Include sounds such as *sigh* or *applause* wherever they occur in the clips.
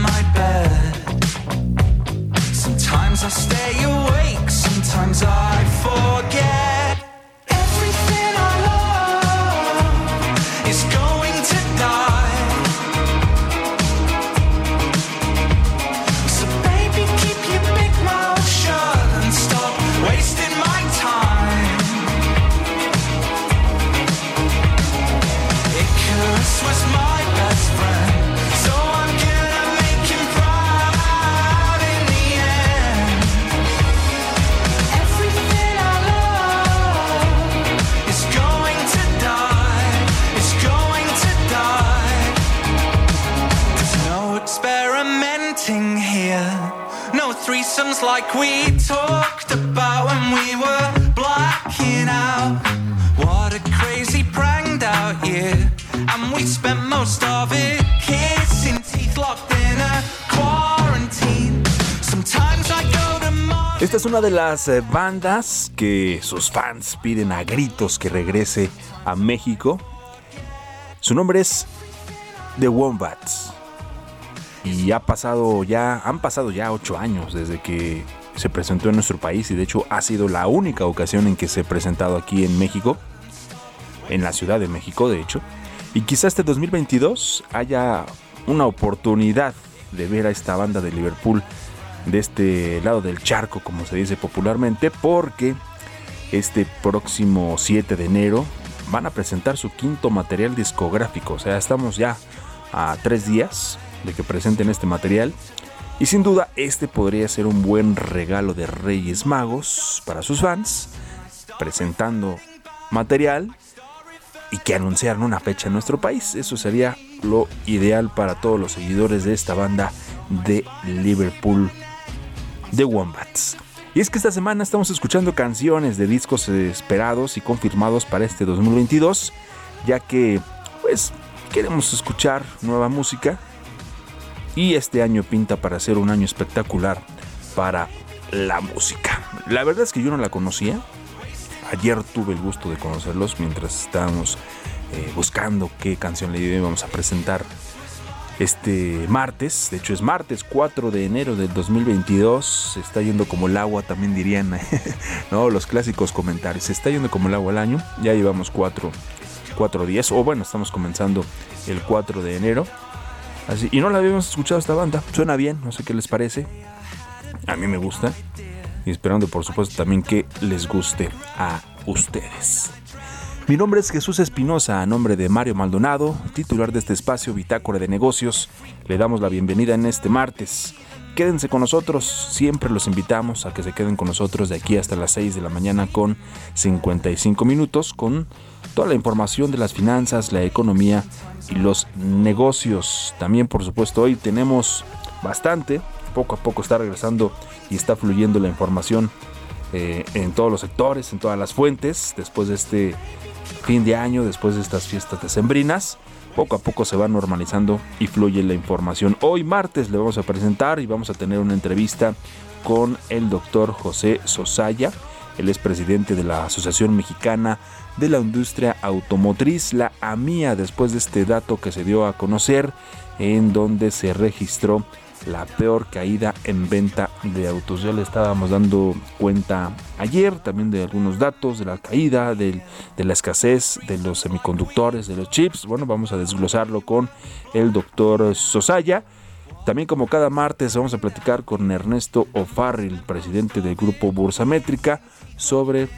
My bed. Sometimes I stay awake. Sometimes I forget. We talked about when we were out. What a crazy out. And we spent most of it kissing teeth locked in a quarantine. Esta es una de las eh, bandas que sus fans piden a gritos que regrese a México. Su nombre es The Wombats. Y ha pasado ya, han pasado ya ocho años desde que se presentó en nuestro país y de hecho ha sido la única ocasión en que se ha presentado aquí en México, en la Ciudad de México de hecho. Y quizá este 2022 haya una oportunidad de ver a esta banda de Liverpool de este lado del charco, como se dice popularmente, porque este próximo 7 de enero van a presentar su quinto material discográfico. O sea, estamos ya a tres días de que presenten este material. Y sin duda, este podría ser un buen regalo de Reyes Magos para sus fans, presentando material y que anunciaran una fecha en nuestro país. Eso sería lo ideal para todos los seguidores de esta banda de Liverpool, The Wombats. Y es que esta semana estamos escuchando canciones de discos esperados y confirmados para este 2022, ya que pues queremos escuchar nueva música y este año pinta para ser un año espectacular para la música. La verdad es que yo no la conocía. Ayer tuve el gusto de conocerlos mientras estábamos eh, buscando qué canción le íbamos a presentar este martes. De hecho es martes 4 de enero del 2022. Se está yendo como el agua, también dirían *laughs* ¿no? los clásicos comentarios. Se está yendo como el agua el año. Ya llevamos cuatro, cuatro días. O bueno, estamos comenzando el 4 de enero. Así, y no la habíamos escuchado esta banda. Suena bien, no sé qué les parece. A mí me gusta. Y esperando por supuesto también que les guste a ustedes. Mi nombre es Jesús Espinosa, a nombre de Mario Maldonado, titular de este espacio Bitácora de Negocios. Le damos la bienvenida en este martes. Quédense con nosotros, siempre los invitamos a que se queden con nosotros de aquí hasta las 6 de la mañana con 55 minutos con toda la información de las finanzas, la economía y los negocios. También por supuesto hoy tenemos bastante, poco a poco está regresando y está fluyendo la información eh, en todos los sectores, en todas las fuentes, después de este fin de año, después de estas fiestas decembrinas. Poco a poco se va normalizando y fluye la información. Hoy martes le vamos a presentar y vamos a tener una entrevista con el doctor José Sosaya. Él es presidente de la Asociación Mexicana de la Industria Automotriz, la AMIA, después de este dato que se dio a conocer, en donde se registró la peor caída en venta de autos. Ya le estábamos dando cuenta ayer también de algunos datos de la caída, de la escasez de los semiconductores, de los chips. Bueno, vamos a desglosarlo con el doctor Sosaya. También como cada martes vamos a platicar con Ernesto O'Farrill, presidente del grupo Bursamétrica, sobre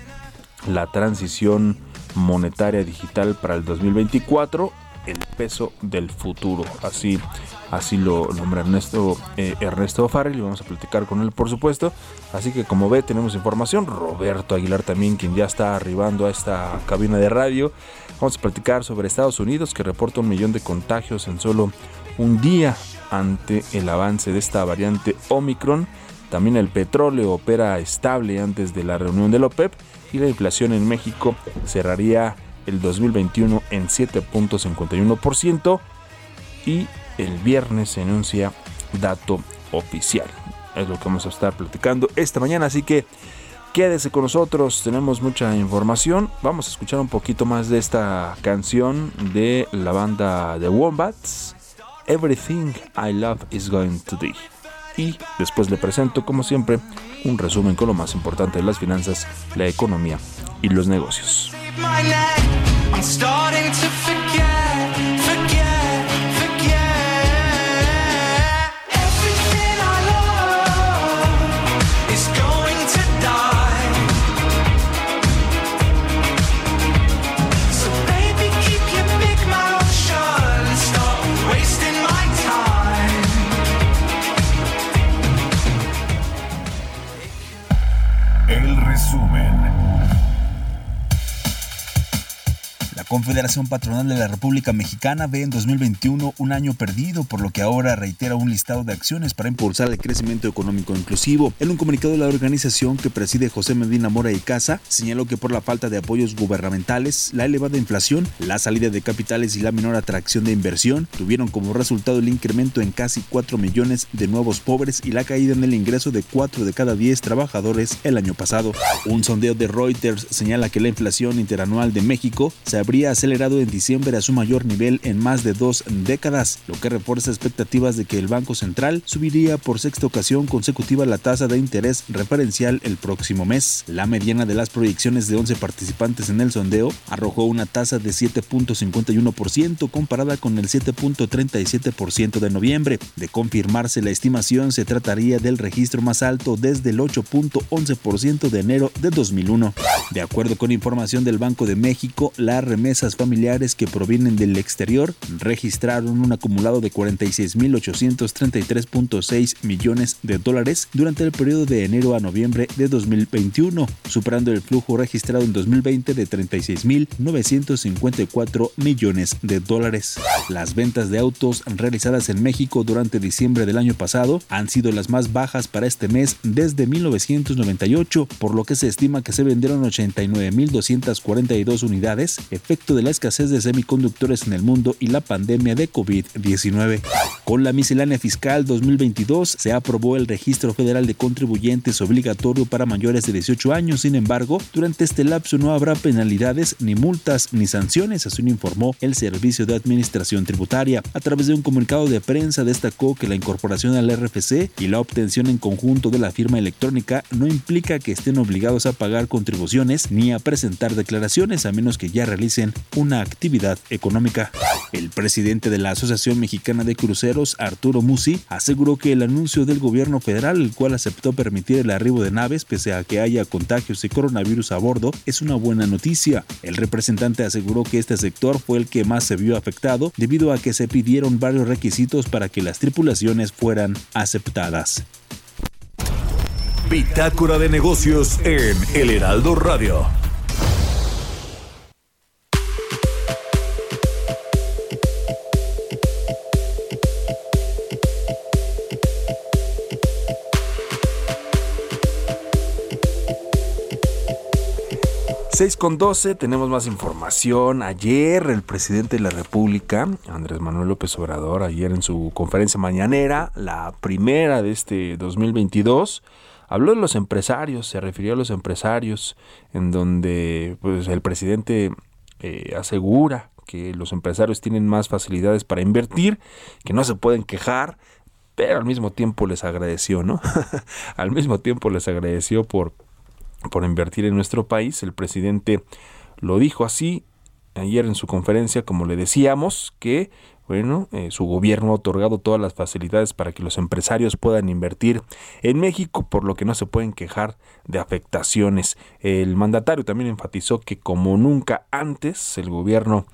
la transición monetaria digital para el 2024, el peso del futuro. Así, así lo nombra Ernesto, eh, Ernesto O'Farrill y vamos a platicar con él por supuesto. Así que como ve tenemos información. Roberto Aguilar también, quien ya está arribando a esta cabina de radio. Vamos a platicar sobre Estados Unidos que reporta un millón de contagios en solo un día ante el avance de esta variante Omicron. También el petróleo opera estable antes de la reunión de la OPEP y la inflación en México cerraría el 2021 en 7.51% y el viernes se anuncia dato oficial. Es lo que vamos a estar platicando esta mañana, así que quédese con nosotros, tenemos mucha información. Vamos a escuchar un poquito más de esta canción de la banda The Wombats. Everything I Love is Going to Die. Y después le presento, como siempre, un resumen con lo más importante de las finanzas, la economía y los negocios. Confederación Patronal de la República Mexicana ve en 2021 un año perdido, por lo que ahora reitera un listado de acciones para impulsar el crecimiento económico inclusivo. En un comunicado de la organización que preside José Medina Mora y Casa, señaló que por la falta de apoyos gubernamentales, la elevada inflación, la salida de capitales y la menor atracción de inversión tuvieron como resultado el incremento en casi 4 millones de nuevos pobres y la caída en el ingreso de 4 de cada 10 trabajadores el año pasado. Un sondeo de Reuters señala que la inflación interanual de México se habría acelerado en diciembre a su mayor nivel en más de dos décadas, lo que refuerza expectativas de que el Banco Central subiría por sexta ocasión consecutiva la tasa de interés referencial el próximo mes. La mediana de las proyecciones de 11 participantes en el sondeo arrojó una tasa de 7.51% comparada con el 7.37% de noviembre. De confirmarse la estimación, se trataría del registro más alto desde el 8.11% de enero de 2001. De acuerdo con información del Banco de México, la remesa esas familiares que provienen del exterior registraron un acumulado de 46.833.6 millones de dólares durante el periodo de enero a noviembre de 2021, superando el flujo registrado en 2020 de 36.954 millones de dólares. Las ventas de autos realizadas en México durante diciembre del año pasado han sido las más bajas para este mes desde 1998, por lo que se estima que se vendieron 89.242 unidades, efecto de la escasez de semiconductores en el mundo y la pandemia de COVID-19. Con la miscelánea fiscal 2022 se aprobó el registro federal de contribuyentes obligatorio para mayores de 18 años. Sin embargo, durante este lapso no habrá penalidades, ni multas, ni sanciones, así lo informó el Servicio de Administración Tributaria. A través de un comunicado de prensa destacó que la incorporación al RFC y la obtención en conjunto de la firma electrónica no implica que estén obligados a pagar contribuciones ni a presentar declaraciones a menos que ya realicen una actividad económica. El presidente de la Asociación Mexicana de Cruceros, Arturo Musi, aseguró que el anuncio del gobierno federal, el cual aceptó permitir el arribo de naves pese a que haya contagios de coronavirus a bordo, es una buena noticia. El representante aseguró que este sector fue el que más se vio afectado debido a que se pidieron varios requisitos para que las tripulaciones fueran aceptadas. Bitácora de negocios en El Heraldo Radio. 6 con 12, tenemos más información. Ayer el presidente de la República, Andrés Manuel López Obrador, ayer en su conferencia mañanera, la primera de este 2022, habló de los empresarios, se refirió a los empresarios, en donde pues, el presidente eh, asegura que los empresarios tienen más facilidades para invertir, que no se pueden quejar, pero al mismo tiempo les agradeció, ¿no? *laughs* al mismo tiempo les agradeció por, por invertir en nuestro país. El presidente lo dijo así ayer en su conferencia, como le decíamos, que bueno, eh, su gobierno ha otorgado todas las facilidades para que los empresarios puedan invertir en México, por lo que no se pueden quejar de afectaciones. El mandatario también enfatizó que como nunca antes el gobierno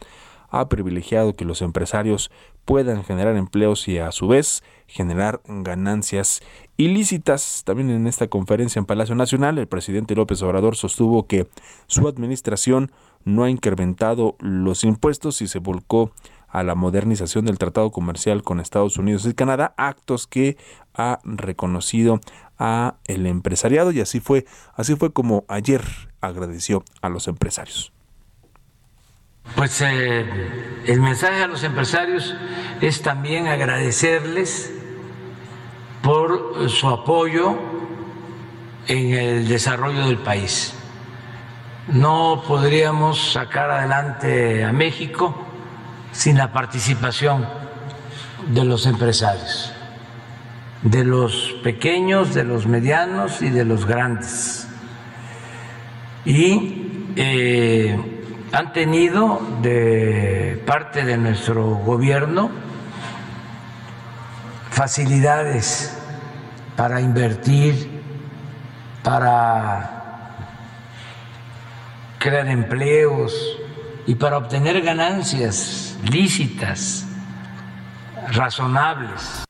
ha privilegiado que los empresarios puedan generar empleos y a su vez generar ganancias ilícitas. También en esta conferencia en Palacio Nacional, el presidente López Obrador sostuvo que su administración no ha incrementado los impuestos y se volcó a la modernización del tratado comercial con Estados Unidos y Canadá, actos que ha reconocido a el empresariado y así fue, así fue como ayer agradeció a los empresarios. Pues eh, el mensaje a los empresarios es también agradecerles por su apoyo en el desarrollo del país. No podríamos sacar adelante a México sin la participación de los empresarios, de los pequeños, de los medianos y de los grandes. Y eh, han tenido de parte de nuestro gobierno facilidades para invertir, para crear empleos y para obtener ganancias lícitas, razonables.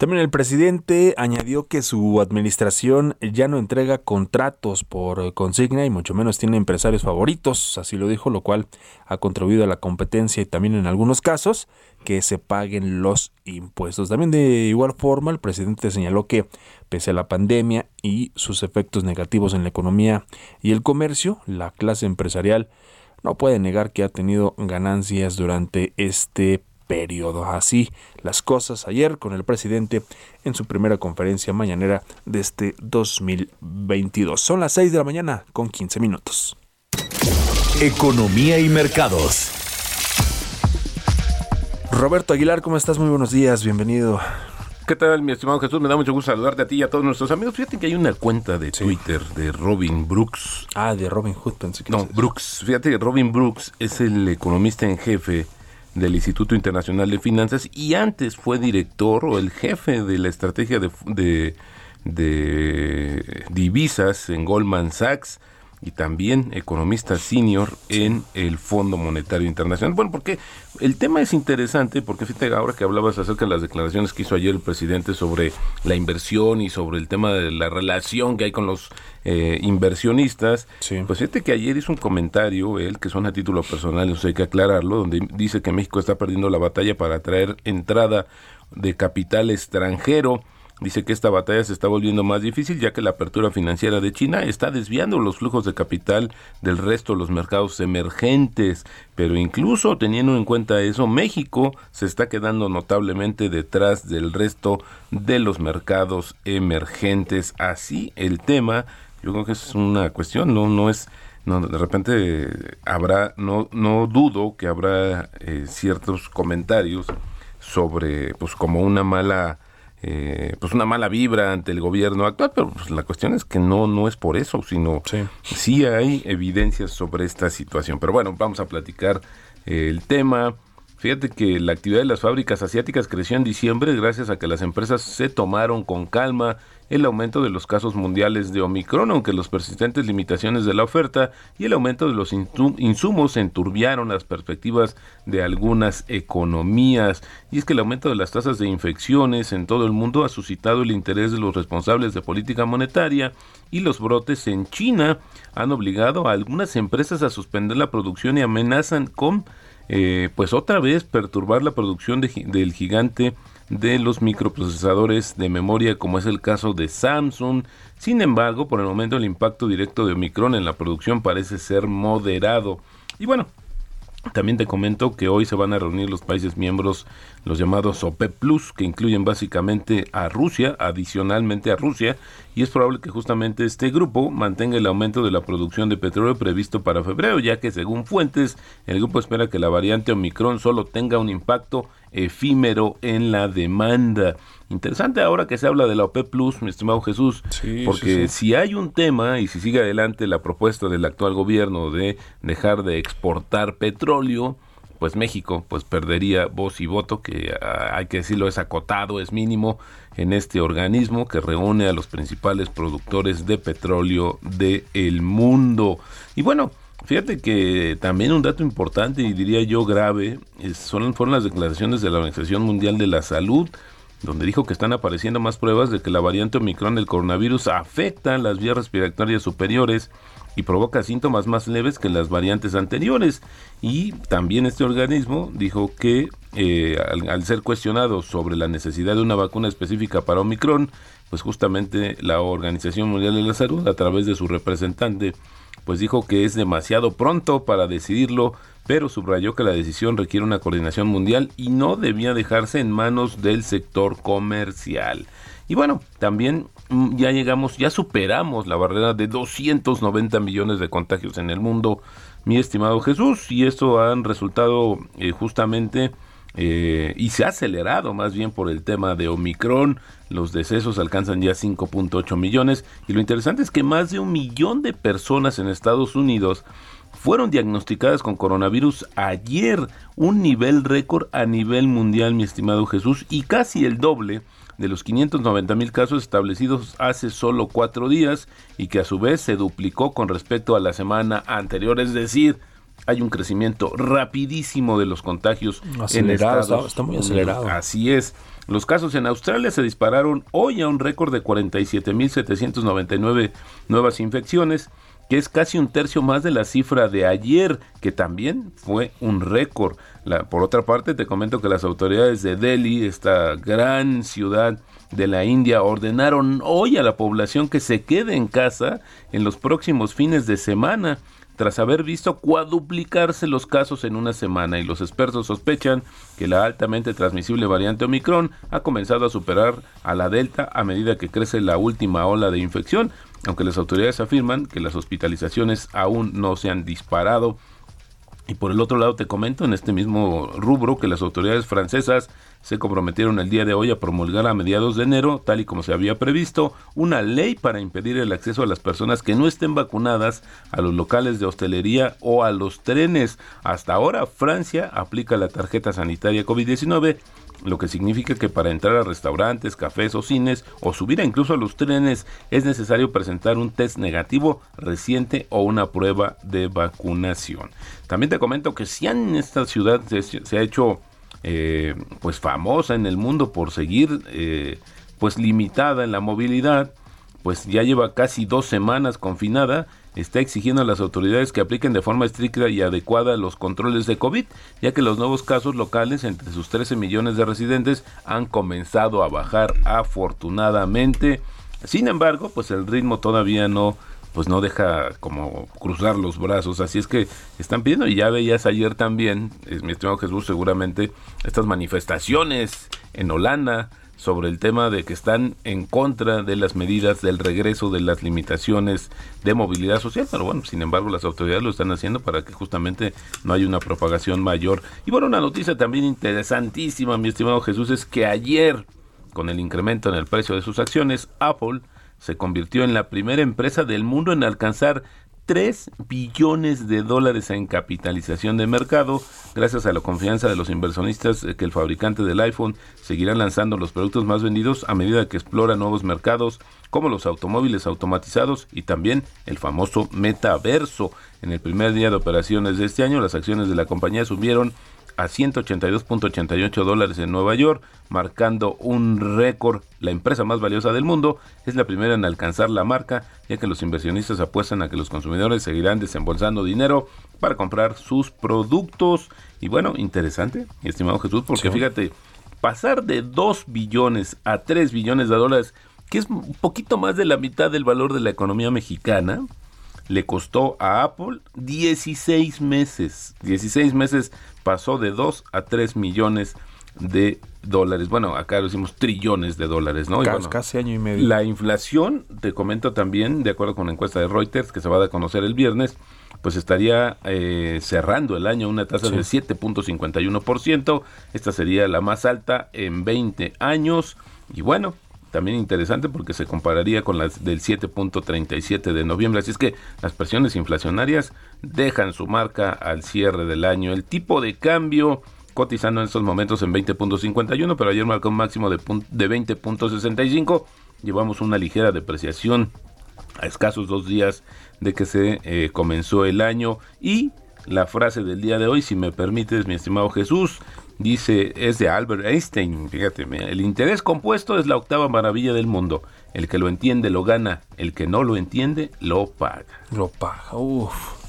También el presidente añadió que su administración ya no entrega contratos por consigna y mucho menos tiene empresarios favoritos, así lo dijo, lo cual ha contribuido a la competencia y también en algunos casos que se paguen los impuestos. También de igual forma el presidente señaló que pese a la pandemia y sus efectos negativos en la economía y el comercio, la clase empresarial no puede negar que ha tenido ganancias durante este periodo. Así las cosas ayer con el presidente en su primera conferencia mañanera de este 2022. Son las 6 de la mañana con 15 minutos. Economía y mercados. Roberto Aguilar, ¿cómo estás? Muy buenos días, bienvenido. ¿Qué tal, mi estimado Jesús? Me da mucho gusto saludarte a ti y a todos nuestros amigos. Fíjate que hay una cuenta de Twitter de Robin Brooks. Ah, de Robin Hood, pensé que No. Brooks. Fíjate que Robin Brooks es el economista en jefe del Instituto Internacional de Finanzas y antes fue director o el jefe de la estrategia de, de, de divisas en Goldman Sachs y también economista senior en el Fondo Monetario Internacional. Bueno, porque el tema es interesante, porque fíjate ahora que hablabas acerca de las declaraciones que hizo ayer el presidente sobre la inversión y sobre el tema de la relación que hay con los eh, inversionistas, Sí. pues fíjate que ayer hizo un comentario, él, que son a título personal, eso hay que aclararlo, donde dice que México está perdiendo la batalla para atraer entrada de capital extranjero. Dice que esta batalla se está volviendo más difícil ya que la apertura financiera de China está desviando los flujos de capital del resto de los mercados emergentes. Pero incluso teniendo en cuenta eso, México se está quedando notablemente detrás del resto de los mercados emergentes. Así el tema, yo creo que es una cuestión, no, no es no, de repente habrá, no, no dudo que habrá eh, ciertos comentarios sobre, pues como una mala, eh, pues una mala vibra ante el gobierno actual, pero pues, la cuestión es que no, no es por eso, sino Sí. sí hay evidencias sobre esta situación. Pero bueno, vamos a platicar eh, el tema. Fíjate que la actividad de las fábricas asiáticas creció en diciembre gracias a que las empresas se tomaron con calma el aumento de los casos mundiales de Omicron, aunque las persistentes limitaciones de la oferta y el aumento de los insu- insumos enturbiaron las perspectivas de algunas economías. Y es que el aumento de las tasas de infecciones en todo el mundo ha suscitado el interés de los responsables de política monetaria y los brotes en China han obligado a algunas empresas a suspender la producción y amenazan con eh, pues otra vez perturbar la producción del gigante de los microprocesadores de memoria como es el caso de Samsung. Sin embargo, por el momento el impacto directo de Omicron en la producción parece ser moderado. Y bueno, también te comento que hoy se van a reunir los países miembros, los llamados OPEP Plus, que incluyen básicamente a Rusia, adicionalmente a Rusia, y es probable que justamente este grupo mantenga el aumento de la producción de petróleo previsto para febrero, ya que según fuentes, el grupo espera que la variante Omicron solo tenga un impacto efímero en la demanda. Interesante ahora que se habla de la OPEP Plus, mi estimado Jesús, porque si hay un tema y si sigue adelante la propuesta del actual gobierno de dejar de exportar petróleo, pues México pues perdería voz y voto, que ah, hay que decirlo es acotado, es mínimo en este organismo que reúne a los principales productores de petróleo del mundo. Y bueno, Fíjate que también un dato importante y diría yo grave son, fueron las declaraciones de la Organización Mundial de la Salud, donde dijo que están apareciendo más pruebas de que la variante Omicron del coronavirus afecta las vías respiratorias superiores y provoca síntomas más leves que las variantes anteriores. Y también este organismo dijo que eh, al, ser cuestionado sobre la necesidad de una vacuna específica para Omicron, pues justamente la Organización Mundial de la Salud, a través de su representante, pues dijo que es demasiado pronto para decidirlo, pero subrayó que la decisión requiere una coordinación mundial y no debía dejarse en manos del sector comercial. Y bueno, también ya llegamos, ya superamos la barrera de 290 millones de contagios en el mundo, mi estimado Jesús, y esto han resultado eh, justamente eh, y se ha acelerado más bien por el tema de Omicron. Los decesos alcanzan ya 5.8 millones y lo interesante es que más de un millón de personas en Estados Unidos fueron diagnosticadas con coronavirus ayer, un nivel récord a nivel mundial, mi estimado Jesús, y casi el doble de los 590 mil casos establecidos hace solo cuatro días y que a su vez se duplicó con respecto a la semana anterior, es decir, hay un crecimiento rapidísimo de los contagios en Estados está, muy acelerado. Así es. Los casos en Australia se dispararon hoy a un récord de 47.799 nuevas infecciones que es casi un tercio más de la cifra de ayer, que también fue un récord. por otra parte, te comento que las autoridades de Delhi, esta gran ciudad de la India, ordenaron hoy a la población que se quede en casa en los próximos fines de semana tras haber visto cuadruplicarse los casos en una semana y los expertos sospechan que la altamente transmisible variante Omicron ha comenzado a superar a la Delta a medida que crece la última ola de infección, aunque las autoridades afirman que las hospitalizaciones aún no se han disparado. Y por el otro lado te comento en este mismo rubro que las autoridades francesas se comprometieron el día de hoy a promulgar a mediados de enero, tal y como se había previsto, una ley para impedir el acceso a las personas que no estén vacunadas a los locales de hostelería o a los trenes. Hasta ahora Francia aplica la tarjeta sanitaria COVID-19 lo que significa que para entrar a restaurantes, cafés o cines o subir incluso a los trenes es necesario presentar un test negativo reciente o una prueba de vacunación. También te comento que si en esta ciudad se, ha hecho eh, pues famosa en el mundo por seguir eh, pues limitada en la movilidad, pues ya lleva casi dos semanas confinada está exigiendo a las autoridades que apliquen de forma estricta y adecuada los controles de COVID, ya que los nuevos casos locales entre sus 13 millones de residentes han comenzado a bajar afortunadamente. Sin embargo, pues el ritmo todavía no pues no deja como cruzar los brazos, así es que están pidiendo y ya veías ayer también, es mi estimado Jesús, seguramente estas manifestaciones en Holanda, sobre el tema de que están en contra de las medidas del regreso de las limitaciones de movilidad social, pero bueno, sin embargo las autoridades lo están haciendo para que justamente no haya una propagación mayor. Y bueno, una noticia también interesantísima, mi estimado Jesús, es que ayer, con el incremento en el precio de sus acciones, Apple se convirtió en la primera empresa del mundo en alcanzar 3 billones de dólares en capitalización de mercado, gracias a la confianza de los inversionistas que el fabricante del iPhone seguirá lanzando los productos más vendidos a medida que explora nuevos mercados como los automóviles automatizados y también el famoso metaverso. En el primer día de operaciones de este año, las acciones de la compañía subieron a 182.88 dólares en Nueva York, marcando un récord. La empresa más valiosa del mundo es la primera en alcanzar la marca, ya que los inversionistas apuestan a que los consumidores seguirán desembolsando dinero para comprar sus productos. Y bueno, interesante, estimado Jesús, porque fíjate, pasar de 2 billones a 3 billones de dólares, que es un poquito más de la mitad del valor de la economía mexicana, le costó a Apple 16 meses. 16 meses pasó de 2 a 3 millones de dólares. Bueno, acá lo decimos trillones de dólares, ¿no? Y Casi, bueno, casi año y medio. la inflación, te comento también, de acuerdo con la encuesta de Reuters que se va a conocer el viernes, pues estaría eh, cerrando el año una tasa del 7.51%. Esta sería la más alta en 20 años. Y bueno, también interesante porque se compararía con las del 7.37 de noviembre. Así es que las presiones inflacionarias dejan su marca al cierre del año. El tipo de cambio cotizando en estos momentos en 20.51, pero ayer marcó un máximo de, de 20.65. Llevamos una ligera depreciación a escasos dos días de que se eh, comenzó el año. Y la frase del día de hoy, si me permites, mi estimado Jesús, dice, es de Albert Einstein. Fíjate, el interés compuesto es la octava maravilla del mundo. El que lo entiende lo gana, el que no lo entiende lo paga. Lo paga. Uf.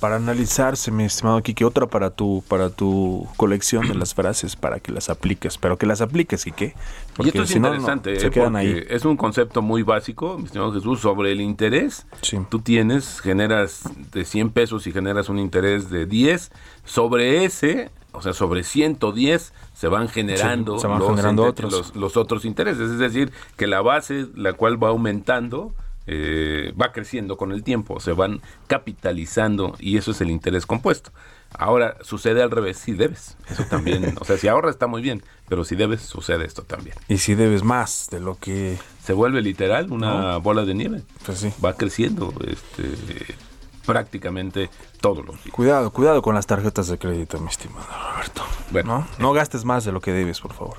Para analizarse, mi estimado Kike, otra para tu, para tu colección de las *clears throat* frases, para que las apliques. Pero que las apliques, Kike. y esto es si no, no, interesante, se eh, quedan porque ahí. es un concepto muy básico, mi estimado Jesús, sobre el interés. Sí. Tú tienes, generas de 100 pesos y generas un interés de 10. Sobre ese, o sea, sobre 110 se van generando, Sí, se van los, generando otros. los- los otros intereses. Es decir, que la base, la cual va aumentando, eh, va creciendo con el tiempo, se van capitalizando y eso es el interés compuesto. Ahora, sucede al revés, si debes. Eso también, *laughs* o sea, si ahorras está muy bien, pero si debes, sucede esto también. Y si debes más de lo que... Se vuelve literal una bola de nieve. Pues sí. Va creciendo este, prácticamente todos los días. Cuidado, cuidado con las tarjetas de crédito, mi estimado Roberto. Bueno. ¿No? no gastes más de lo que debes, por favor.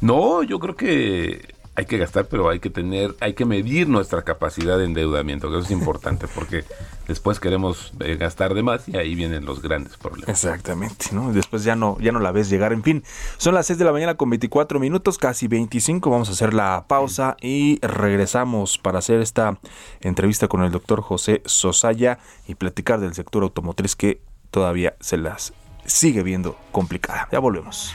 No, yo creo que hay que gastar, pero hay que tener, hay que medir nuestra capacidad de endeudamiento, que eso es importante, *laughs* porque después queremos eh, gastar de más y ahí vienen los grandes problemas. Exactamente, ¿no? Después ya no, ya no la ves llegar. En fin, son las 6 de la mañana con 24 minutos, casi 25. Vamos a hacer la pausa y regresamos para hacer esta entrevista con el doctor José Sosaya y platicar del sector automotriz que todavía se las sigue viendo complicada. Ya volvemos.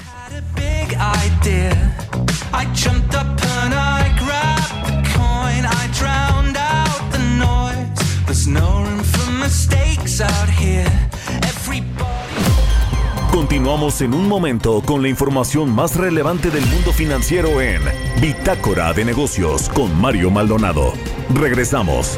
Continuamos en un momento con la información más relevante del mundo financiero en Bitácora de Negocios con Mario Maldonado. Regresamos.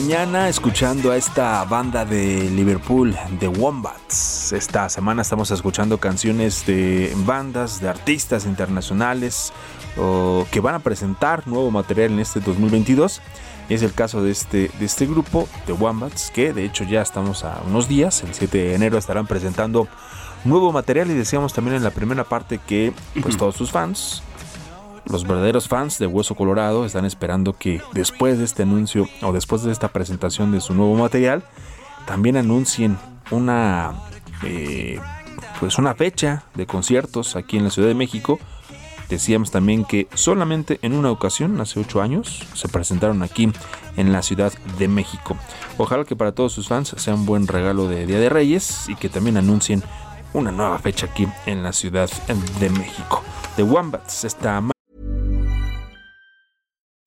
Mañana escuchando a esta banda de Liverpool, The Wombats. Esta semana estamos escuchando canciones de bandas, de artistas internacionales o que van a presentar nuevo material en este 2022. Y es el caso de este, de este grupo, The Wombats, que de hecho ya estamos a unos días. El 7 de enero estarán presentando nuevo material y decíamos también en la primera parte que pues todos sus fans los verdaderos fans de Hueso Colorado están esperando que después de este anuncio o después de esta presentación de su nuevo material, también anuncien una, eh, pues una fecha de conciertos aquí en la Ciudad de México. Decíamos también que solamente en una ocasión, hace ocho años, se presentaron aquí en la Ciudad de México. Ojalá que para todos sus fans sea un buen regalo de Día de Reyes y que también anuncien una nueva fecha aquí en la Ciudad de México. The Wombats, esta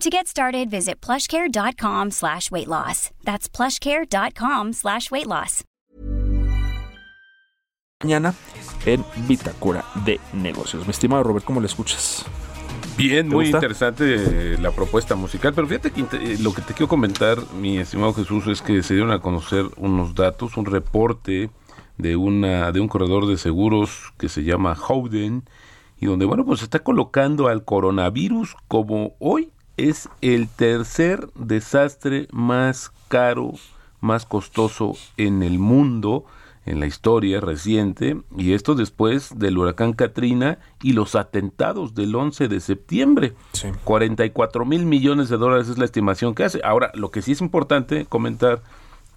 To get started, visit plushcare.com slash weight loss. That's plushcare.com slash weight loss. mañana en Bitácora de Negocios. Mi estimado Robert, ¿cómo le escuchas? Bien, muy gusta? interesante eh, la propuesta musical, pero fíjate que eh, lo que te quiero comentar, mi estimado Jesús, es que se dieron a conocer unos datos, un reporte de una de un corredor de seguros que se llama Howden y donde bueno, pues está colocando al coronavirus como hoy es el tercer desastre más caro, más costoso en el mundo en la historia reciente, y esto después del huracán Katrina y los atentados del 11 de septiembre. Sí. 44 mil millones de dólares es la estimación que hace. Ahora, lo que sí es importante comentar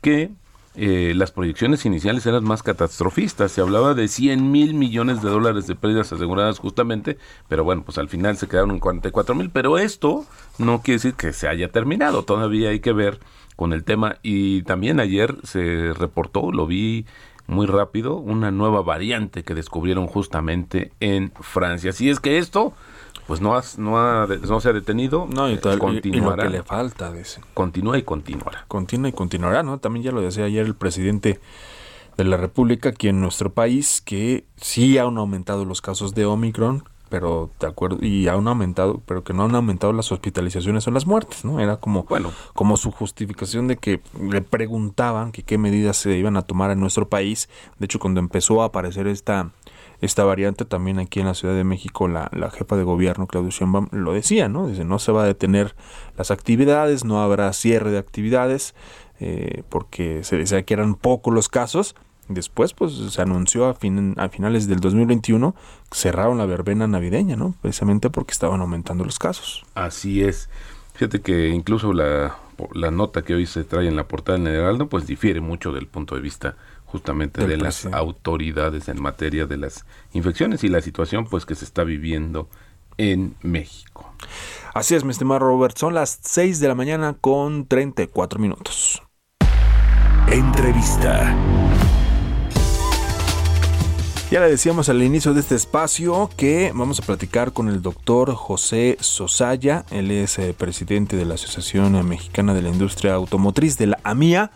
que eh, las proyecciones iniciales eran más catastrofistas. Se hablaba de 100 mil millones de dólares de pérdidas aseguradas justamente, pero bueno, pues al final se quedaron en 44 mil. Pero esto no quiere decir que se haya terminado. Todavía hay que ver con el tema. Y también ayer se reportó, lo vi muy rápido, una nueva variante que descubrieron justamente en Francia. Así es que esto, pues no, has- no, ha- no se ha detenido, No, y, tal, y- y, lo continuará, que le falta, dice. continúa y continuará. Continúa y continuará, ¿no? También ya lo decía ayer el presidente de la República aquí en nuestro país, que sí han aumentado los casos de Omicron, pero de acuerdo, y han aumentado, pero que no han aumentado las hospitalizaciones o las muertes, ¿no? Era como, Bueno. como su justificación de que le preguntaban que qué medidas se iban a tomar en nuestro país. De hecho, cuando empezó a aparecer esta esta variante también aquí en la Ciudad de México la, la jefa de gobierno Claudia Sheinbaum lo decía, ¿no? Dice, no se va a detener las actividades, no habrá cierre de actividades eh, porque se decía que eran pocos los casos. Después, pues se anunció a, fin- a finales del 2021 que cerraron la verbena navideña, ¿no? Precisamente porque estaban aumentando los casos. Así es. Fíjate que incluso la, la nota que hoy se trae en la portada del Heraldo, pues difiere mucho del punto de vista justamente de las autoridades en materia de las infecciones y la situación pues que se está viviendo en México. Así es, mi estimado Robert, son las 6 de la mañana con 34 minutos. Entrevista. Ya le decíamos al inicio de este espacio que vamos a platicar con el doctor José Sosaya. Él es eh, presidente de la Asociación Mexicana de la Industria Automotriz, de la AMIA,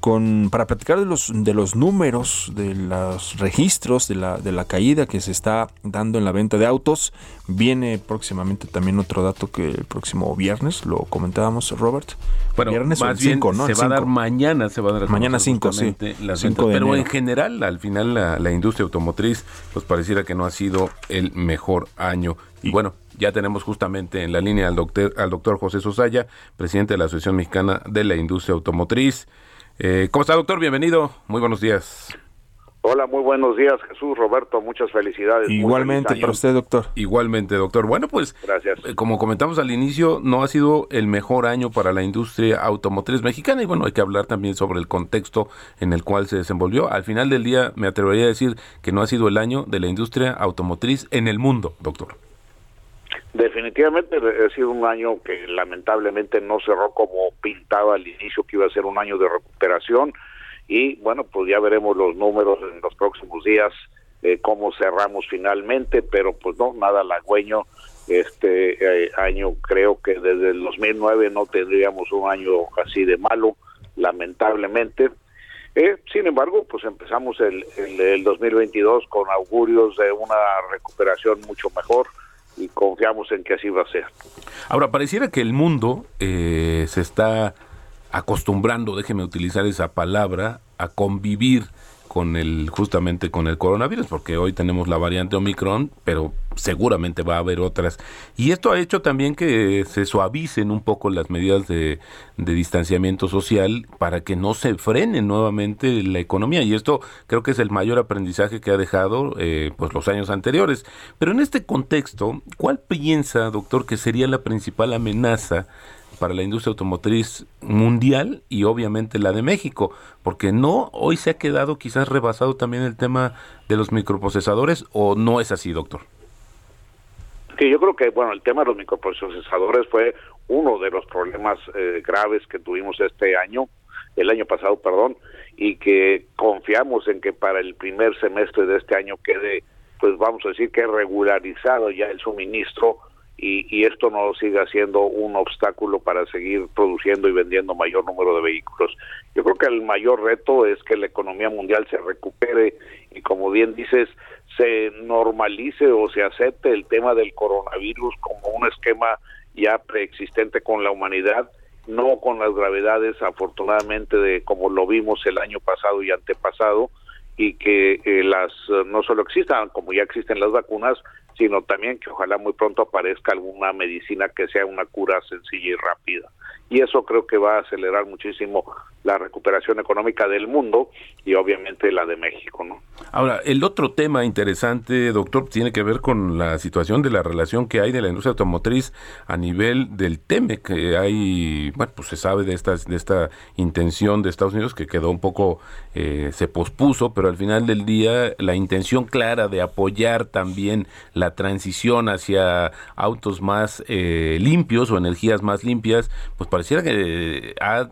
con, para platicar de los, de los números, de los registros, de la, de la caída que se está dando en la venta de autos. Viene próximamente también otro dato que el próximo viernes, lo comentábamos, Robert. Bueno, viernes o más el bien 5, ¿no? se El va a dar 5. mañana, se va a dar Mañana conocer 5, sí. las 5 ventas. de Pero en general, al final la, la industria automotriz, pues pareciera que no ha sido el mejor año. Y bueno, ya tenemos justamente en la línea al doctor, al doctor José Sosaya, presidente de la Asociación Mexicana de la Industria Automotriz. Eh, ¿Cómo está, doctor? Bienvenido. Muy buenos días. Hola, muy buenos días, Jesús Roberto. Muchas felicidades. Igualmente para usted, doctor. Igualmente, doctor. Bueno, pues Gracias. eh, como comentamos al inicio, no ha sido el mejor año para la industria automotriz mexicana y bueno, hay que hablar también sobre el contexto en el cual se desenvolvió. Al final del día me atrevería a decir que no ha sido el año de la industria automotriz en el mundo, doctor. Definitivamente ha sido un año que lamentablemente no cerró como pintaba al inicio, que iba a ser un año de recuperación. Y bueno, pues ya veremos los números en los próximos días, eh, cómo cerramos finalmente, pero pues no, nada halagüeño. Este eh, año creo que desde el 2009 no tendríamos un año así de malo, lamentablemente. Eh, sin embargo, pues empezamos el, el, el 2022 con augurios de una recuperación mucho mejor y confiamos en que así va a ser. Ahora, pareciera que el mundo eh, se está acostumbrando, déjeme utilizar esa palabra, a convivir con el justamente con el coronavirus, porque hoy tenemos la variante Omicron, pero seguramente va a haber otras. Y esto ha hecho también que se suavicen un poco las medidas de, distanciamiento social para que no se frene nuevamente la economía. Y esto creo que es el mayor aprendizaje que ha dejado eh, pues los años anteriores. Pero en este contexto, ¿cuál piensa, doctor, que sería la principal amenaza para la industria automotriz mundial y obviamente la de México, porque no hoy se ha quedado quizás rebasado también el tema de los microprocesadores o no es así, doctor. Sí, yo creo que bueno, el tema de los microprocesadores fue uno de los problemas eh, graves que tuvimos este año, el año pasado, perdón, y que confiamos en que para el primer semestre de este año quede, pues vamos a decir que regularizado ya el suministro y, y esto no siga siendo un obstáculo para seguir produciendo y vendiendo mayor número de vehículos. Yo creo que el mayor reto es que la economía mundial se recupere y como bien dices, se normalice o se acepte el tema del coronavirus como un esquema ya preexistente con la humanidad, no con las gravedades afortunadamente de como lo vimos el año pasado y antepasado y que eh, las no solo existan como ya existen las vacunas, sino también que ojalá muy pronto aparezca alguna medicina que sea una cura sencilla y rápida. Y eso creo que va a acelerar muchísimo la recuperación económica del mundo y obviamente la de México, ¿no? Ahora, el otro tema interesante, doctor, tiene que ver con la situación de la relación que hay de la industria automotriz a nivel del TEME, que hay, bueno, pues se sabe de esta, de esta intención de Estados Unidos que quedó un poco, eh, se pospuso, pero al final del día la intención clara de apoyar también la transición hacia autos más eh, limpios o energías más limpias, pues pareciera que ha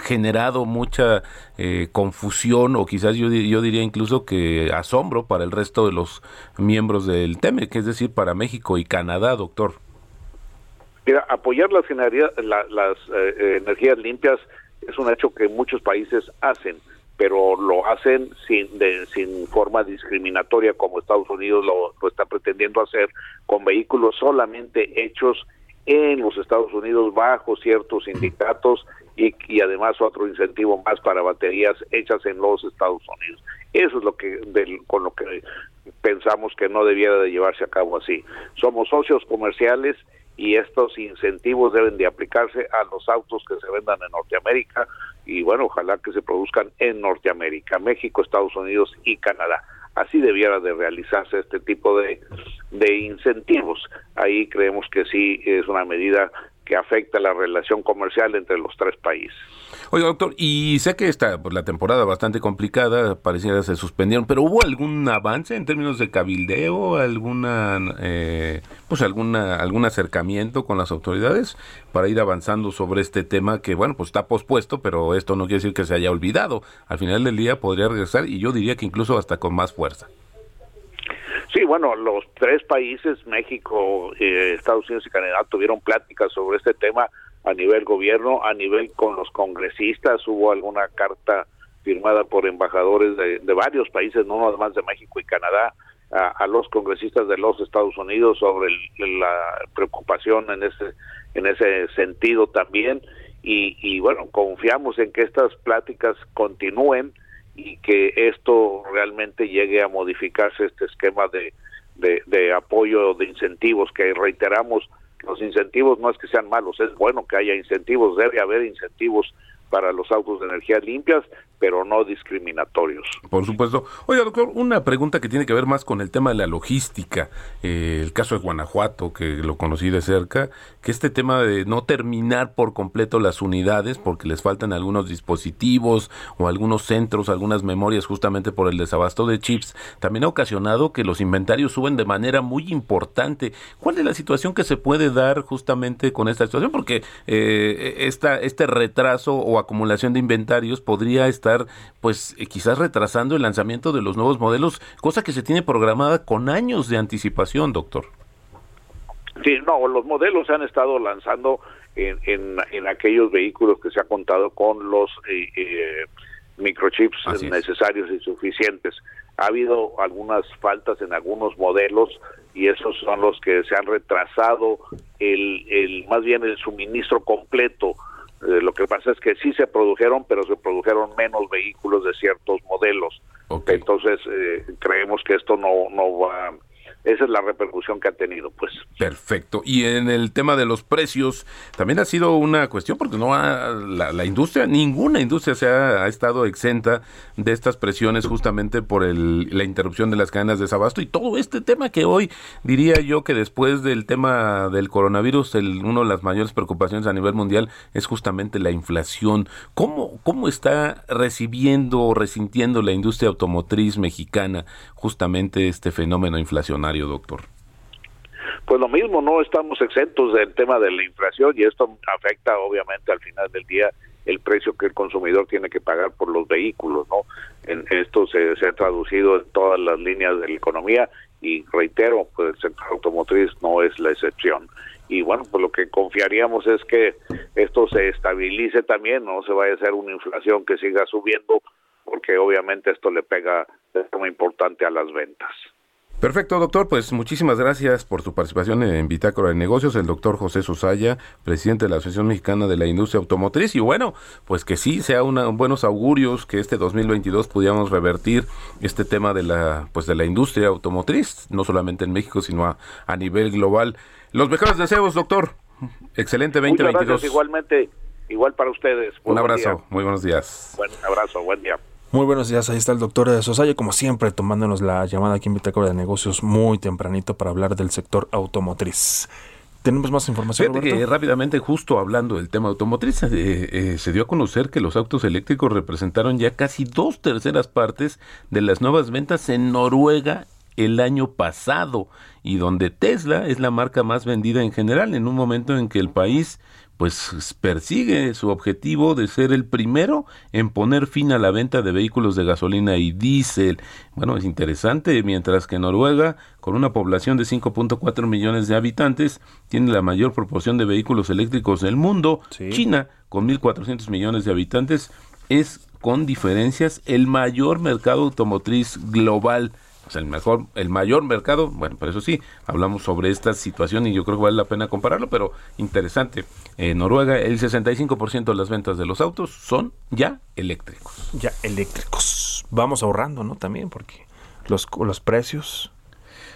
generado mucha eh, confusión o quizás yo, yo diría incluso que asombro para el resto de los miembros del TEME, que es decir, para México y Canadá, doctor. Mira, apoyar las, las eh, energías limpias es un hecho que muchos países hacen, pero lo hacen sin, de, sin forma discriminatoria como Estados Unidos lo, lo está pretendiendo hacer, con vehículos solamente hechos en los Estados Unidos bajo ciertos sindicatos y, y, además otro incentivo más para baterías hechas en los Estados Unidos. Eso es lo que con lo que pensamos que no debiera de llevarse a cabo así. Somos socios comerciales y estos incentivos deben de aplicarse a los autos que se vendan en Norteamérica y bueno, ojalá que se produzcan en Norteamérica, México, Estados Unidos y Canadá así debiera de realizarse este tipo de, incentivos. Ahí creemos que sí es una medida que afecta la relación comercial entre los tres países. Oiga, doctor, y sé que está pues, la temporada bastante complicada, pareciera se suspendieron, pero ¿hubo algún avance en términos de cabildeo, alguna, eh, pues alguna, algún acercamiento con las autoridades para ir avanzando sobre este tema que, bueno, pues está pospuesto, pero esto no quiere decir que se haya olvidado. Al final del día podría regresar y yo diría que incluso hasta con más fuerza. Sí, bueno, los tres países, México, eh, Estados Unidos y Canadá, tuvieron pláticas sobre este tema a nivel gobierno, a nivel con los congresistas, hubo alguna carta firmada por embajadores de, varios países, no nada más de México y Canadá, a, los congresistas de los Estados Unidos sobre la preocupación en ese en ese sentido también. Y, y bueno confiamos en que estas pláticas continúen y que esto realmente llegue a modificarse este esquema de, de, de apoyo de incentivos que reiteramos los incentivos no es que sean malos, es bueno que haya incentivos, debe haber incentivos para los autos de energía limpias, pero no discriminatorios. Por supuesto. Oiga, doctor, una pregunta que tiene que ver más con el tema de la logística. Eh, el caso de Guanajuato, que lo conocí de cerca, que este tema de no terminar por completo las unidades porque les faltan algunos dispositivos o algunos centros, algunas memorias justamente por el desabasto de chips, también ha ocasionado que los inventarios suben de manera muy importante. ¿Cuál es la situación que se puede dar justamente con esta situación? Porque eh, esta, este retraso o acumulación de inventarios podría estar, pues, eh, quizás retrasando el lanzamiento de los nuevos modelos, cosa que se tiene programada con años de anticipación, doctor. Sí, no, los modelos se han estado lanzando en, en, aquellos vehículos que se ha contado con los eh, eh, microchips necesarios y suficientes. Ha habido algunas faltas en algunos modelos y esos son los que se han retrasado el, el más bien el suministro completo eh, lo que pasa es que sí se produjeron, pero se produjeron menos vehículos de ciertos modelos. Entonces, eh, creemos que esto no, no va esa es la repercusión que ha tenido, pues. Perfecto. Y en el tema de los precios, también ha sido una cuestión porque no ha, la, industria, ninguna industria se ha, estado exenta de estas presiones justamente por el, la interrupción de las cadenas de desabasto y todo este tema que hoy diría yo que después del tema del coronavirus, el, una de las mayores preocupaciones a nivel mundial es justamente la inflación. ¿Cómo, cómo está recibiendo o resintiendo la industria automotriz mexicana justamente este fenómeno inflacionario? Doctor? Pues lo mismo, no estamos exentos del tema de la inflación y esto afecta obviamente al final del día el precio que el consumidor tiene que pagar por los vehículos, ¿no? En, esto se, ha traducido en todas las líneas de la economía y reitero, pues el sector automotriz no es la excepción. Y bueno, pues lo que confiaríamos es que esto se estabilice también, no se vaya a hacer una inflación que siga subiendo, porque obviamente esto le pega de forma importante a las ventas. Perfecto, doctor. Pues muchísimas gracias por su participación en Bitácora de Negocios. El doctor José Susaya, presidente de la Asociación Mexicana de la Industria Automotriz. Y bueno, pues que sí sea una, buenos augurios que este 2022 pudiéramos revertir este tema de la, pues de la industria automotriz, no solamente en México, sino a, a nivel global. Los mejores deseos, doctor. Excelente 2022. Muchas gracias, igualmente, igual para ustedes. Un abrazo, muy buenos días. Buen abrazo, buen día. Muy buenos días, ahí está el doctor Sosaya, como siempre, tomándonos la llamada aquí en Bitácora de Negocios muy tempranito para hablar del sector automotriz. ¿Tenemos más información, Fíjate Roberto? que rápidamente, justo hablando del tema automotriz, eh, eh, se dio a conocer que los autos eléctricos representaron ya casi dos terceras partes de las nuevas ventas en Noruega el año pasado y donde Tesla es la marca más vendida en general en un momento en que el país pues persigue su objetivo de ser el primero en poner fin a la venta de vehículos de gasolina y diésel. Bueno, es interesante, mientras que Noruega, con una población de 5.4 millones de habitantes, tiene la mayor proporción de vehículos eléctricos del mundo. Sí. China, con 1.400 millones de habitantes, es con diferencias el mayor mercado automotriz global. O sea, el mejor, el mayor mercado, bueno, por eso sí, hablamos sobre esta situación y yo creo que vale la pena compararlo, pero interesante. En Noruega, el 65% de las ventas de los autos son ya eléctricos. Ya eléctricos. Vamos ahorrando, ¿no? También, porque los, los precios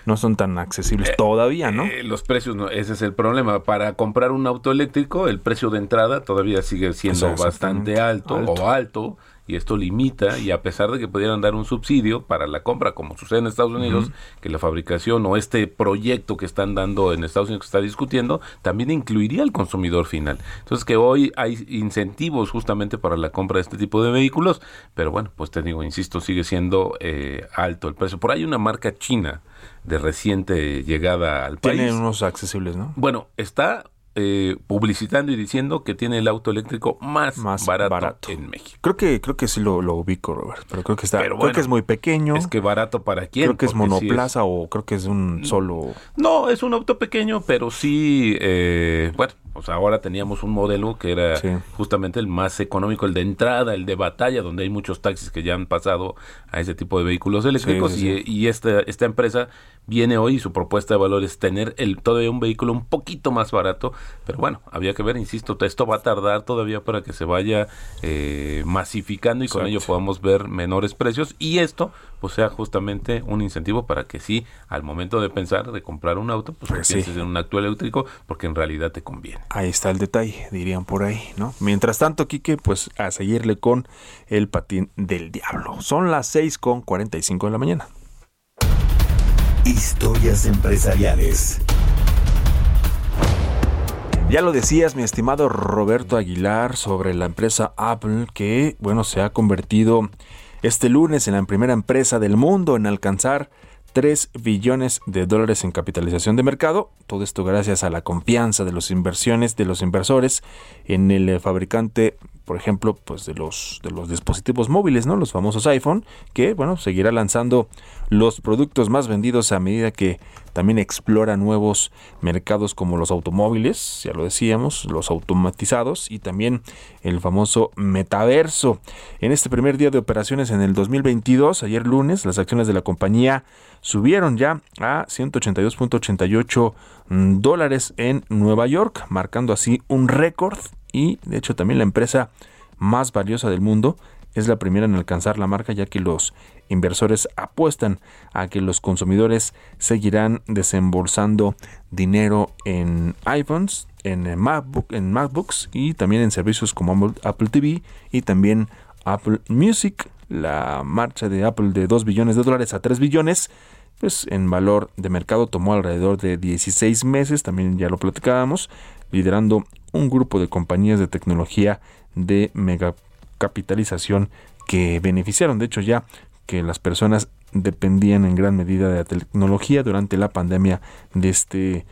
no son tan accesibles todavía, ¿no? Eh, los precios, no, ese es el problema. Para comprar un auto eléctrico, el precio de entrada todavía sigue siendo bastante alto, Alto. o alto, y esto limita, y a pesar de que pudieran dar un subsidio para la compra, como sucede en Estados Unidos, que la fabricación o este proyecto que están dando en Estados Unidos que está discutiendo, también incluiría al consumidor final. Entonces que hoy hay incentivos justamente para la compra de este tipo de vehículos, pero bueno, pues te digo, insisto, sigue siendo eh, alto el precio. Por ahí hay una marca china de reciente llegada al país. Tienen unos accesibles, ¿no? Bueno, está eh, publicitando y diciendo que tiene el auto eléctrico más, Más barato, barato. en México. Creo que, creo que sí lo, lo ubico, Robert, pero creo que está, Pero creo que es muy pequeño. Es que barato para quién. creo que es sí monoplaza o creo que es un solo. No, es un auto pequeño, pero sí, eh, bueno, pues ahora teníamos un modelo que era Sí. justamente el más económico, el de entrada, el de batalla, donde hay muchos taxis que ya han pasado a ese tipo de vehículos eléctricos sí, y, y esta, esta empresa viene hoy y su propuesta de valor es tener el todavía un vehículo un poquito más barato, pero bueno, había que ver, insisto, esto va a tardar todavía para que se vaya eh, masificando y con ello podamos ver menores precios y esto pues sea justamente un incentivo para que sí, al momento de pensar de comprar un auto, pues, Pues que sí. pienses en un auto eléctrico porque en realidad te conviene. Ahí está el detalle, dirían por ahí, ¿no? Mientras tanto, Quique, pues a seguirle con el patín del diablo. Son las 6 con 45 de la mañana. Historias empresariales. Ya lo decías, mi estimado Roberto Aguilar, sobre la empresa Apple, que, bueno, se ha convertido este lunes en la primera empresa del mundo en alcanzar 3 billones de dólares en capitalización de mercado. Todo esto gracias a la confianza de los inversiones, de los inversores en el eh, fabricante, por ejemplo, pues de los de los dispositivos móviles, ¿no? Los famosos iPhone, que bueno, seguirá lanzando los productos más vendidos a medida que también explora nuevos mercados como los automóviles, ya lo decíamos, los automatizados y también el famoso metaverso. En este primer día de operaciones en el 2022, ayer lunes, las acciones de la compañía subieron ya a 182.88 dólares en Nueva York, marcando así un récord y de hecho también la empresa más valiosa del mundo es la primera en alcanzar la marca ya que los inversores apuestan a que los consumidores seguirán desembolsando dinero en iPhones, en MacBook, en MacBooks y también en servicios como Apple- Apple TV y también Apple Music. La marcha de Apple de 2 billones de dólares a 3 billones pues en valor de mercado tomó alrededor de 16 meses, también ya lo platicábamos, liderando un grupo de compañías de tecnología de megacapitalización que beneficiaron, de hecho ya que las personas dependían en gran medida de la tecnología durante la pandemia de este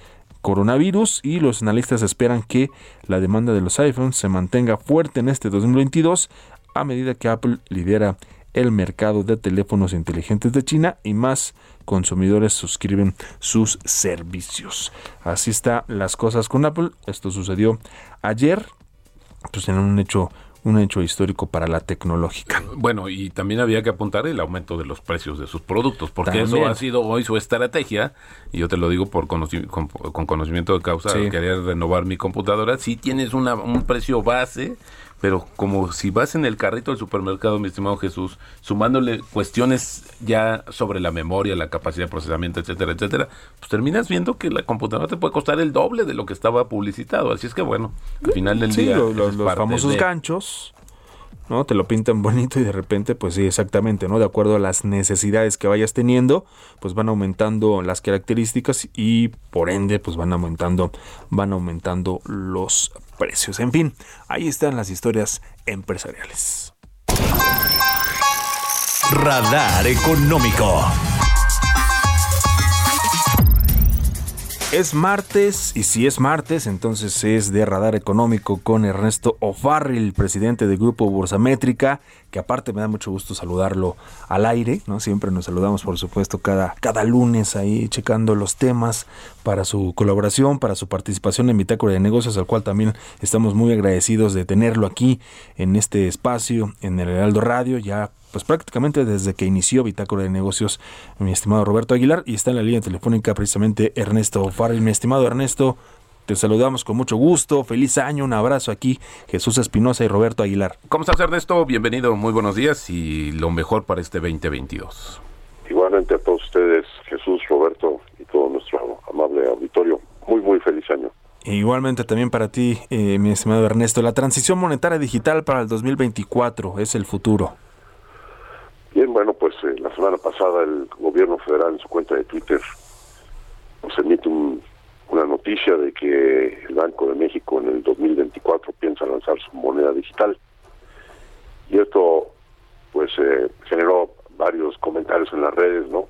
coronavirus y los analistas esperan que la demanda de los iPhones se mantenga fuerte en este 2022 a medida que Apple lidera el mercado de teléfonos inteligentes de China y más consumidores suscriben sus servicios. Así están las cosas con Apple. Esto sucedió ayer, pues en un hecho un hecho histórico para la tecnológica. Bueno, y también había que apuntar el aumento de los precios de sus productos, porque eso ha sido hoy su estrategia, y yo te lo digo por conoci- con, con conocimiento de causa, Sí. quería renovar mi computadora, si tienes una, un precio base, pero como si vas en el carrito del supermercado, mi estimado Jesús, sumándole cuestiones ya sobre la memoria, la capacidad de procesamiento, etcétera, etcétera, pues terminas viendo que la computadora te puede costar el doble de lo que estaba publicitado, así es que bueno, al final del Sí, día... los parte famosos de- ganchos, ¿no? Te lo pintan bonito y de repente, pues sí, exactamente, ¿no? De acuerdo a las necesidades que vayas teniendo, pues van aumentando las características y por ende, pues van aumentando, van aumentando los precios. En fin, ahí están las historias empresariales. Radar Económico. Es martes y si es martes, entonces es de Radar Económico con Ernesto O'Farrill, presidente del Grupo Bursamétrica, que aparte me da mucho gusto saludarlo al aire, ¿no? Siempre nos saludamos, por supuesto, cada, cada lunes ahí checando los temas para su colaboración, para su participación en Bitácora de Negocios, al cual también estamos muy agradecidos de tenerlo aquí en este espacio, en el Heraldo Radio, ya pues prácticamente desde que inició Bitácora de Negocios, mi estimado Roberto Aguilar, y está en la línea telefónica precisamente Ernesto Farrell. Mi estimado Ernesto, te saludamos con mucho gusto, feliz año, un abrazo aquí, Jesús Espinosa y Roberto Aguilar. ¿Cómo estás, Ernesto? Bienvenido, muy buenos días y lo mejor para este 2022. Igualmente a todos ustedes, Jesús, Roberto y todo nuestro amable auditorio. Muy, muy feliz año. E igualmente también para ti, eh, mi estimado Ernesto, la transición monetaria digital para el 2024 es el futuro. Bien, bueno, pues eh, la semana pasada el gobierno federal en su cuenta de Twitter nos emite un- una noticia de que el Banco de México en el 2024 piensa lanzar su moneda digital. Y esto, pues, eh, generó varios comentarios en las redes, ¿no?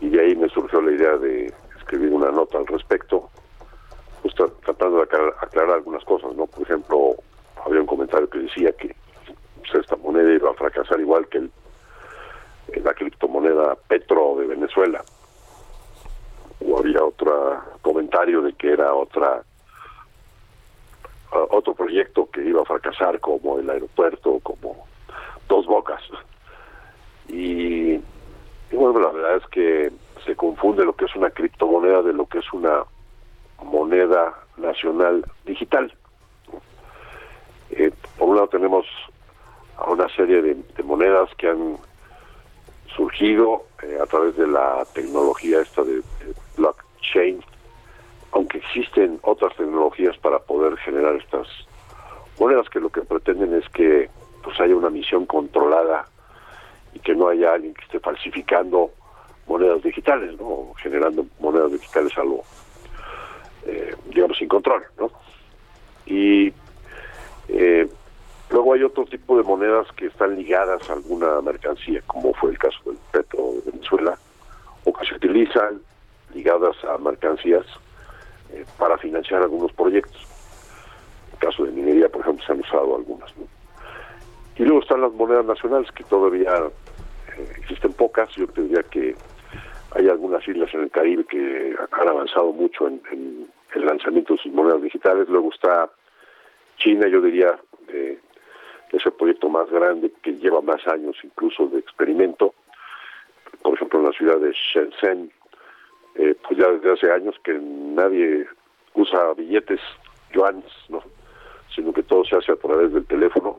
Y de ahí me surgió la idea de escribir una nota al respecto, pues tra- tratando de aclarar, algunas cosas, ¿no? Por ejemplo, había un comentario que decía que pues, esta moneda iba a fracasar igual que eh, la criptomoneda Petro de Venezuela. O había otro comentario de que era otra ah, otro proyecto que iba a fracasar como el aeropuerto, como Dos Bocas. Y, y bueno, la verdad es que se confunde lo que es una criptomoneda de lo que es una moneda nacional digital. Eh, por un lado tenemos de, monedas que han surgido eh, a través de la tecnología esta de, blockchain, aunque existen otras tecnologías para poder generar estas monedas que lo que pretenden es que pues haya una misión controlada y que no haya alguien que esté falsificando monedas digitales, ¿no? Generando monedas digitales algo, eh, digamos, sin control, ¿no? Y eh, luego hay otro tipo de monedas que están ligadas a alguna mercancía, como fue el caso del petro de Venezuela, o que se utilizan ligadas a mercancías eh, para financiar algunos proyectos. En el caso de minería, por ejemplo, se han usado algunas. ¿no? Y luego están las monedas nacionales, que todavía eh, existen pocas. Yo tendría que hay algunas islas en el Caribe que han avanzado mucho en, en el lanzamiento de sus monedas digitales. Luego está China, yo diría, eh, es el proyecto más grande que lleva más años incluso de experimento. Por ejemplo, en la ciudad de Shenzhen, eh, pues ya desde hace años que nadie usa billetes yuanes, ¿no? sino que todo se hace a través del teléfono,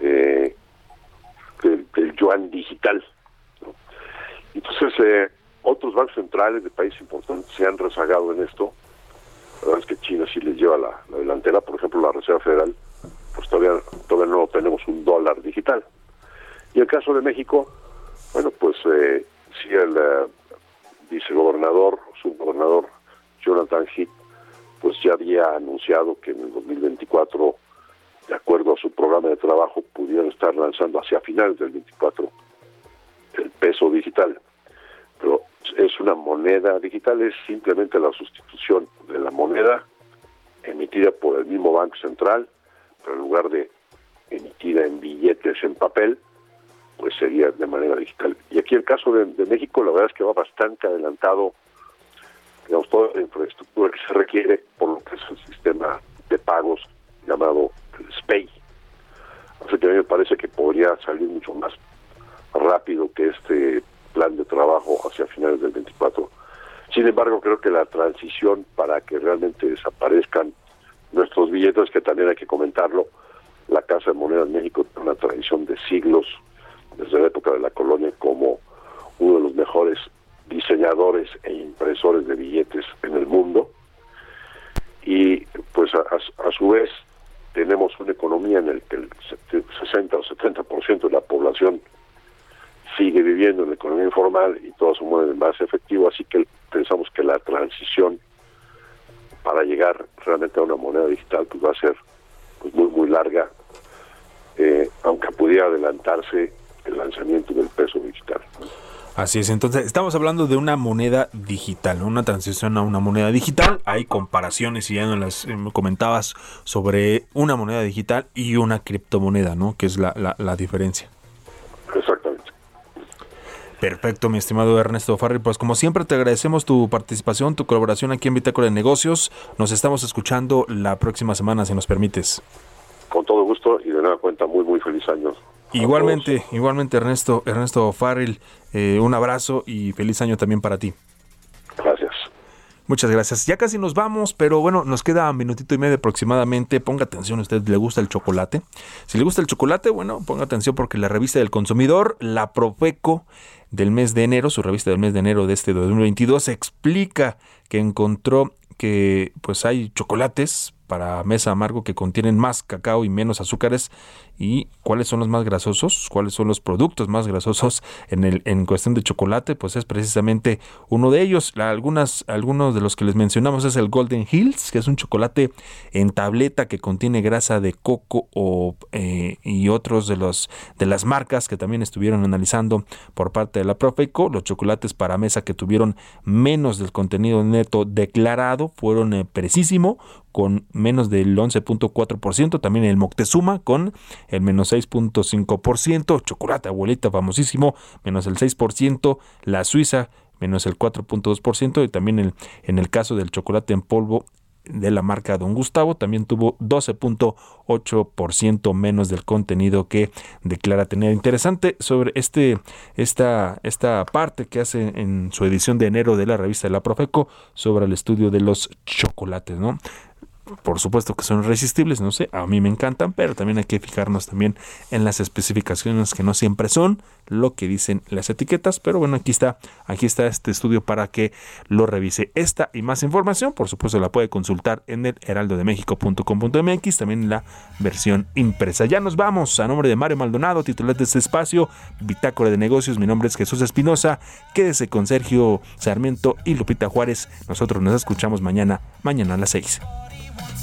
eh, del, yuan digital. Entonces, eh, otros bancos centrales de países importantes se han rezagado en esto. La verdad es que China sí les lleva la delantera, por ejemplo, la Reserva Federal, pues todavía, todavía no tenemos un dólar digital. Y el caso de México, bueno, pues eh, sí el eh, vicegobernador, subgobernador Jonathan Heath, pues ya había anunciado que en el 2024, de acuerdo a su programa de trabajo, pudieran estar lanzando hacia finales del 24 el peso digital. Pero es una moneda digital, es simplemente la sustitución de la moneda emitida por el mismo Banco Central, en lugar de emitida en billetes en papel, pues sería de manera digital. Y aquí el caso de, México, la verdad es que va bastante adelantado, digamos, toda la infraestructura que se requiere por lo que es el sistema de pagos llamado SPEI. Así que a mí me parece que podría salir mucho más rápido que este plan de trabajo hacia finales del 24. Sin embargo, creo que la transición para que realmente desaparezcan nuestros billetes, que también hay que comentarlo, la Casa de Moneda en México tiene una tradición de siglos, desde la época de la colonia, como uno de los mejores diseñadores e impresores de billetes en el mundo. Y pues a, a su vez tenemos una economía en la que el 60 o 70% de la población sigue viviendo en la economía informal y todos se mueven más efectivo, así que pensamos que la transición para llegar realmente a una moneda digital pues va a ser pues muy muy larga, eh, aunque pudiera adelantarse el lanzamiento del peso digital. Así es, entonces estamos hablando de una moneda digital, una transición a una moneda digital. Hay comparaciones y ya nos las eh, comentabas sobre una moneda digital y una criptomoneda, ¿no? Que es la, la, la diferencia. Perfecto, mi estimado Ernesto Farri. Pues como siempre te agradecemos tu participación, tu colaboración aquí en Bitácora de Negocios. Nos estamos escuchando la próxima semana, si nos permites. Con todo gusto y de nueva cuenta muy muy feliz año. Igualmente, igualmente Ernesto, Ernesto Farril, eh, un abrazo y feliz año también para ti. Gracias. Muchas gracias. Ya casi nos vamos, pero bueno, nos queda un minutito y medio aproximadamente. Ponga atención, ¿a usted le gusta el chocolate? Si le gusta el chocolate, bueno, ponga atención porque la revista del consumidor, la Profeco del mes de enero, su revista del mes de enero de este 2022, explica que encontró que pues hay chocolates para mesa amargo que contienen más cacao y menos azúcares y cuáles son los más grasosos, cuáles son los productos más grasosos en el en cuestión de chocolate, pues es precisamente uno de ellos. Algunas algunos de los que les mencionamos es el Golden Hills, que es un chocolate en tableta que contiene grasa de coco o, eh, y otros de los de las marcas que también estuvieron analizando por parte de la Profeco, los chocolates para mesa que tuvieron menos del contenido neto declarado fueron eh, precisísimo con menos del 11.4%, también el Moctezuma con el menos 6.5%, chocolate abuelita famosísimo, menos el 6%, la Suiza menos el 4.2% y también el, en el caso del chocolate en polvo de la marca Don Gustavo también tuvo 12.8% menos del contenido que declara tener. Interesante sobre este esta esta parte que hace en su edición de enero de la revista de la Profeco sobre el estudio de los chocolates, ¿no? Por supuesto que son irresistibles, no sé, a mí me encantan, pero también hay que fijarnos también en las especificaciones que no siempre son lo que dicen las etiquetas, pero bueno, aquí está, aquí está este estudio para que lo revise. Esta y más información, por supuesto, la puede consultar en el heraldodemexico.com.mx, también la versión impresa. Ya nos vamos, a nombre de Mario Maldonado, titular de este espacio, Bitácora de Negocios, mi nombre es Jesús Espinosa, quédese con Sergio Sarmiento y Lupita Juárez, nosotros nos escuchamos mañana, mañana a las 6.